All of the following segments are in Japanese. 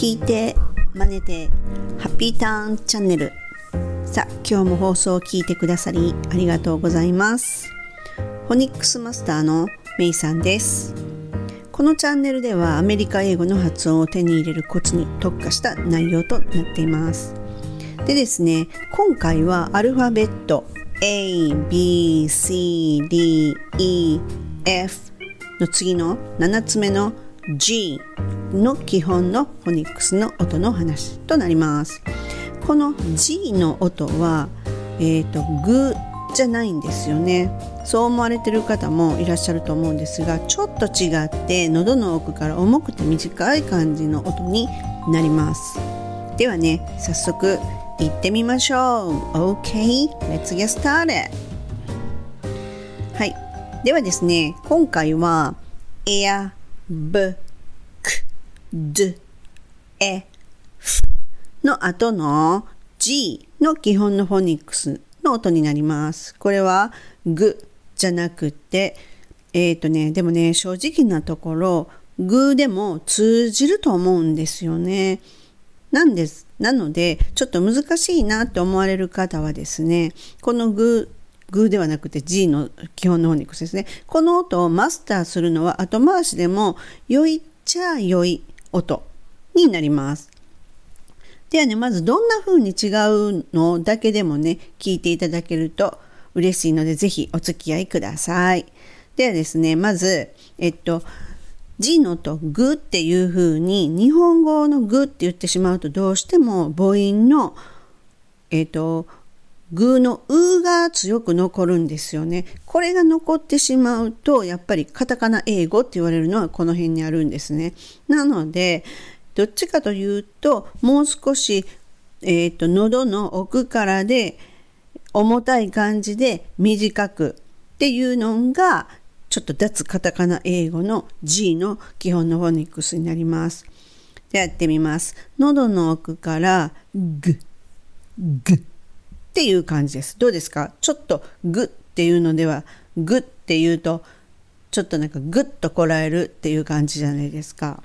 聞いて真似てハッピーターンチャンネル。さあ今日も放送を聞いてくださりありがとうございます。フォニックスマスターのメイさんです。このチャンネルではアメリカ英語の発音を手に入れるコツに特化した内容となっています。でですね今回はアルファベット A, B, C, D, E, F の次の7つ目の G の基本のフォニックスの音の話となります。この G の音はえ、ー、とグじゃないんですよね。そう思われてる方もいらっしゃると思うんですがちょっと違って喉の奥から重くて短い感じの音になります。ではね早速行ってみましょう。OK let's get started. はい。ではですね今回は air b k d e f の後の g の基本のフォニックスの音になります。これはグじゃなくて、えっ、ー、とね、でもね、正直なところ、グでも通じると思うんですよね。なんです。なので、ちょっと難しいなって思われる方はですね、このググーではなくて G の基本のフォニックスですね。この音をマスターするのは後回しでも良いっちゃ良い音になります。ではね、まずどんな風に違うのだけでもね、聞いていただけると嬉しいので、ぜひお付き合いください。ではですね、まず、えっと、G の音、グっていう風に、日本語のグって言ってしまうとどうしても母音の、えっと、グーのうが強く残るんですよね。これが残ってしまうと、やっぱりカタカナ英語って言われるのはこの辺にあるんですね。なので、どっちかというと、もう少し、えっ、ー、と、喉の奥からで重たい感じで短くっていうのが、ちょっと脱カタカナ英語の G の基本のフォニックスになります。でやってみます。喉の奥からグ、グっていう感じです。どうですか？ちょっとグっていうのでは、グっていうと、ちょっとなんかグッとこらえるっていう感じじゃないですか。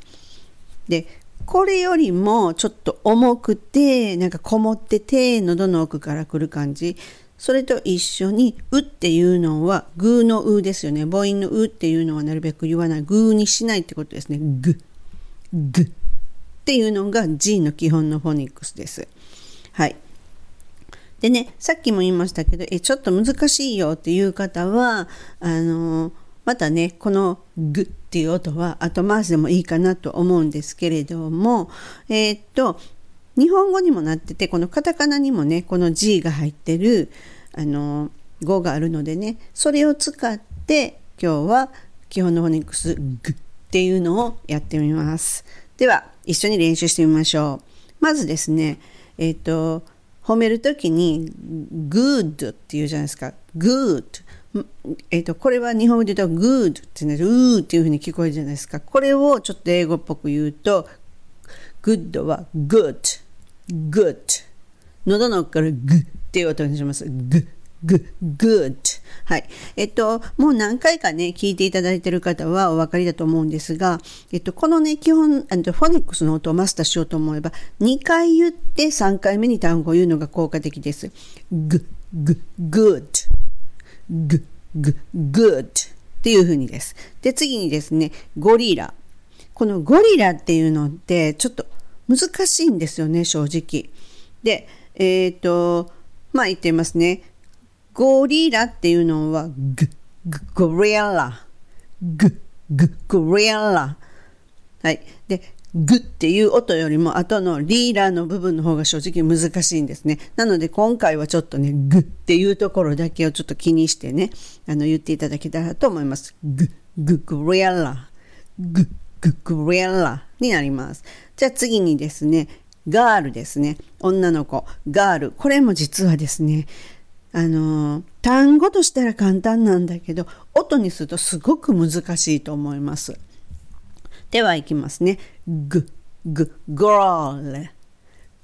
で、これよりもちょっと重くて、なんかこもってて、喉の奥から来る感じ。それと一緒に、うっていうのは、グーのうですよね。母音のうっていうのはなるべく言わない。グーにしないってことですね。グ、グっていうのが G の基本のフォニックスです。はい。でね、さっきも言いましたけど、え、ちょっと難しいよっていう方は、あの、またね、このグっていう音は後回しでもいいかなと思うんですけれども、えー、っと、日本語にもなってて、このカタカナにもね、この G が入ってる、あの、語があるのでね、それを使って今日は基本のフォニックスグっていうのをやってみます。では、一緒に練習してみましょう。まずですね、えっ、と、褒めるときに good って言うじゃないですか。good。えっ、と、これは日本語で言うと good ってね、うーっていうふうに聞こえるじゃないですか。これをちょっと英語っぽく言うと、good は good, good。喉の奥からグっていう音にしますグ。G good. はい。えっと、もう何回かね、聞いていただいている方はお分かりだと思うんですが、えっと、このね、基本、あのフォニックスの音をマスターしようと思えば、2回言って3回目に単語を言うのが効果的です。g, g, good, g, g, good っていう風にです。で、次にですね、ゴリラ。このゴリラっていうのってちょっと難しいんですよね、正直。で、えっ、と、まあ言ってますね。ゴリラっていうのはグ、グ、ゴリラ。グ、グ、ゴリラ。はい。で、グっていう音よりも後のリーラーの部分の方が正直難しいんですね。なので今回はちょっとね、グっていうところだけをちょっと気にしてね、あの言っていただけたらと思います。グ、グ、ゴリラ。グ、グ、ゴリラになります。じゃあ次にですね、ガールですね。女の子。ガール。これも実はですね、あの単語としたら簡単なんだけど音にするとすごく難しいと思います。ではいきますね。グ、グ、グローレ。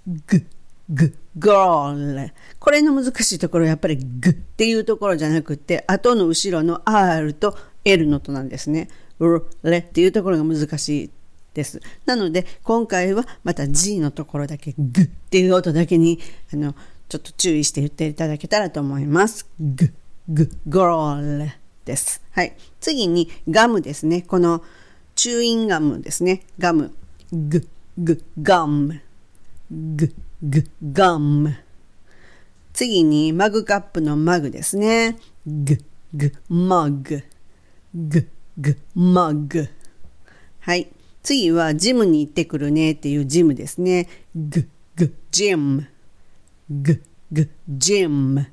グ、グ、グローレ。これの難しいところはやっぱりグっていうところじゃなくて後の後ろの R と L の音なんですね。レっていうところが難しいです。なので、今回はまた G のところだけグっていう音だけに、あの、ちょっと注意して言っていただけたらと思います。グ、グ、ゴールです。はい。次にガムですね。このチューインガムですね。ガム。グ、グ、ガム。グ、グ、ガム。次にマグカップのマグですね。グ、グ、マグ。グ、グ、マグ。はい。次はジムに行ってくるねっていうジムですね。グ、グ、ジム。グ、グ、ジム。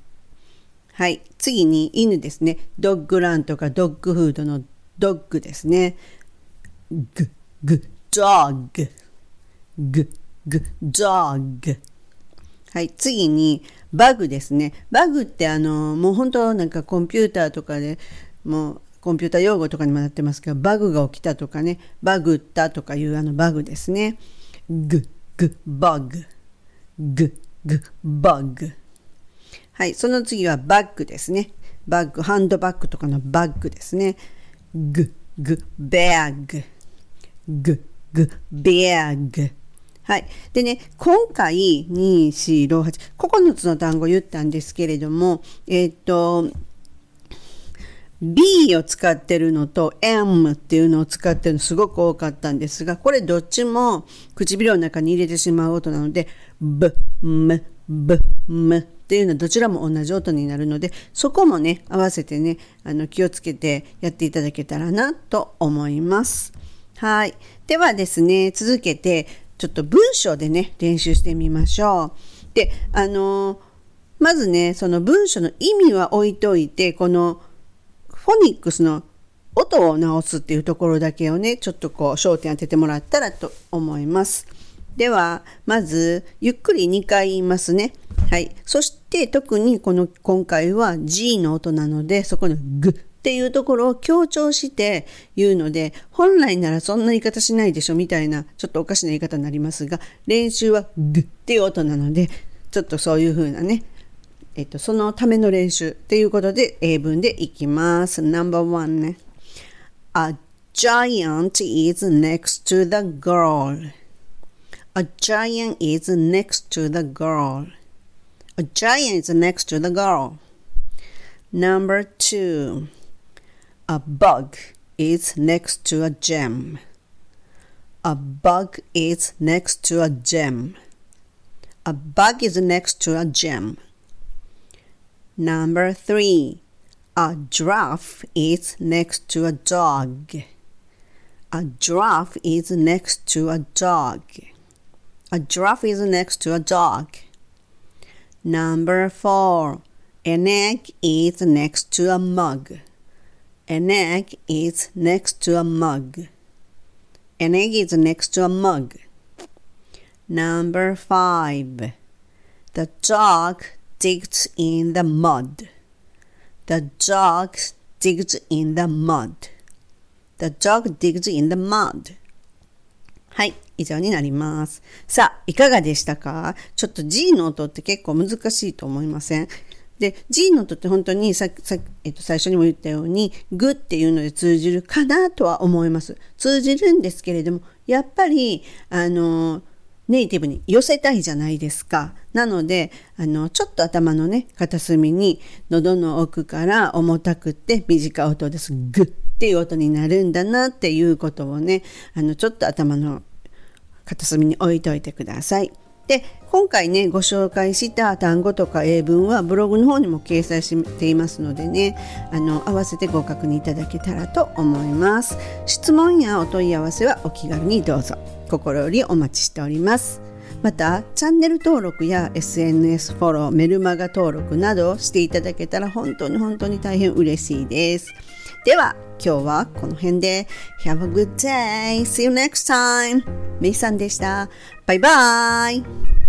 はい。次に犬ですね。ドッグランとかドッグフードのドッグですね。グ、グ、ドッグ。グ、グ、ドッグ。はい。次にバグですね。バグってあの、もう本当なんかコンピューターとかでもうコンピューター用語とかにもなってますけど、バグが起きたとかね、バグったとかいうあのバグですね。グ、グ、バグ。グ、グ、バグ。はい、その次はバッグですね。バッグ、ハンドバッグとかのバッグですね。グ、グ、ベアグ。グ、グ、ベアグ。はい。でね、今回、2、4、6、8、9つの単語言ったんですけれども、えっ、ー、と、B を使ってるのと M っていうのを使ってるのすごく多かったんですが、これどっちも唇の中に入れてしまう音なので、B、M、B、M っていうのはどちらも同じ音になるので、そこもね、合わせてね、あの気をつけてやっていただけたらなと思います。はい。ではですね、続けてちょっと文章でね、練習してみましょう。で、あの、まずね、その文章の意味は置いといて、このフォニックスの音を直すっていうところだけをね、ちょっとこう焦点当ててもらったらと思います。では、まず、ゆっくり2回言いますね。はい。そして特にこの今回は G の音なので、そこのグっていうところを強調して言うので、本来ならそんな言い方しないでしょみたいな、ちょっとおかしな言い方になりますが、練習はグっていう音なので、ちょっとそういう風なね、えっと、そのための練習っていうことで英文でいきます。No.1 ね。A giant is next to the girl. A giant is next to the girl. A giant is next to the girl. Number two. A bug is next to a gem. A bug is next to a gem. A bug is next to a gem. Number three. A giraffe is next to a dog. A giraffe is next to a dog. A giraffe is next to a dog. Number four. An egg is next to a mug. An egg is next to a mug. An egg is next to a mug. Number five. The dog digs in the mud. The dog digs in the mud. The dog digs in the mud. はい。以上になります。さあ、いかがでしたか？ちょっと G の音って結構難しいと思いません？で、G の音って本当にささ、えっと、最初にも言ったように、グっていうので通じるかなとは思います。通じるんですけれども、やっぱり、あの、ネイティブに寄せたいじゃないですか。なので、あの、ちょっと頭のね、片隅に、喉の奥から重たくて短い音です。グッっていう音になるんだなっていうことをね、あの、ちょっと頭の片隅に置いといてください。で今回ねご紹介した単語とか英文はブログの方にも掲載していますのでねあの合わせてご確認いただけたらと思います質問やお問い合わせはお気軽にどうぞ心よりお待ちしておりますまたチャンネル登録や SNS フォローメルマガ登録などしていただけたら本当に本当に大変嬉しいですでは今日はこの辺で Have a good day! See you next time! メイさんでした。バイバイ